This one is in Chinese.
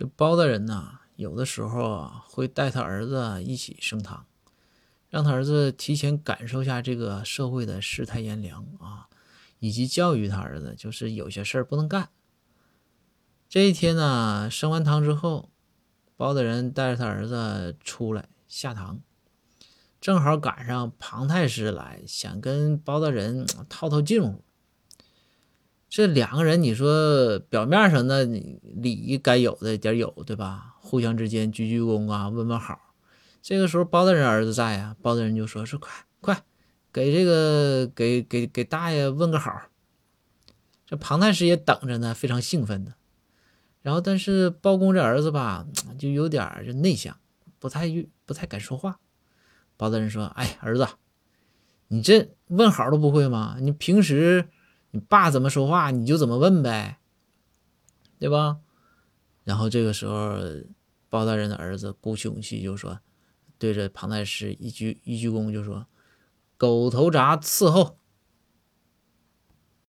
这包大人呐，有的时候啊，会带他儿子一起升堂，让他儿子提前感受下这个社会的世态炎凉啊，以及教育他儿子，就是有些事儿不能干。这一天呢，升完堂之后，包大人带着他儿子出来下堂，正好赶上庞太师来，想跟包大人 套套近乎。这两个人，你说表面上那礼仪该有的点有，对吧？互相之间鞠鞠躬啊，问问好。这个时候包大人儿子在呀，包大人就说：“说快快，给这个给给给大爷问个好。”这庞太师也等着呢，非常兴奋的。然后，但是包公这儿子吧，就有点就内向，不太不太敢说话。包大人说：“哎，儿子，你这问好都不会吗？你平时……”你爸怎么说话，你就怎么问呗，对吧？然后这个时候，包大人的儿子鼓起勇气就说：“对着庞太师一鞠一鞠躬，就说‘狗头铡伺候’。”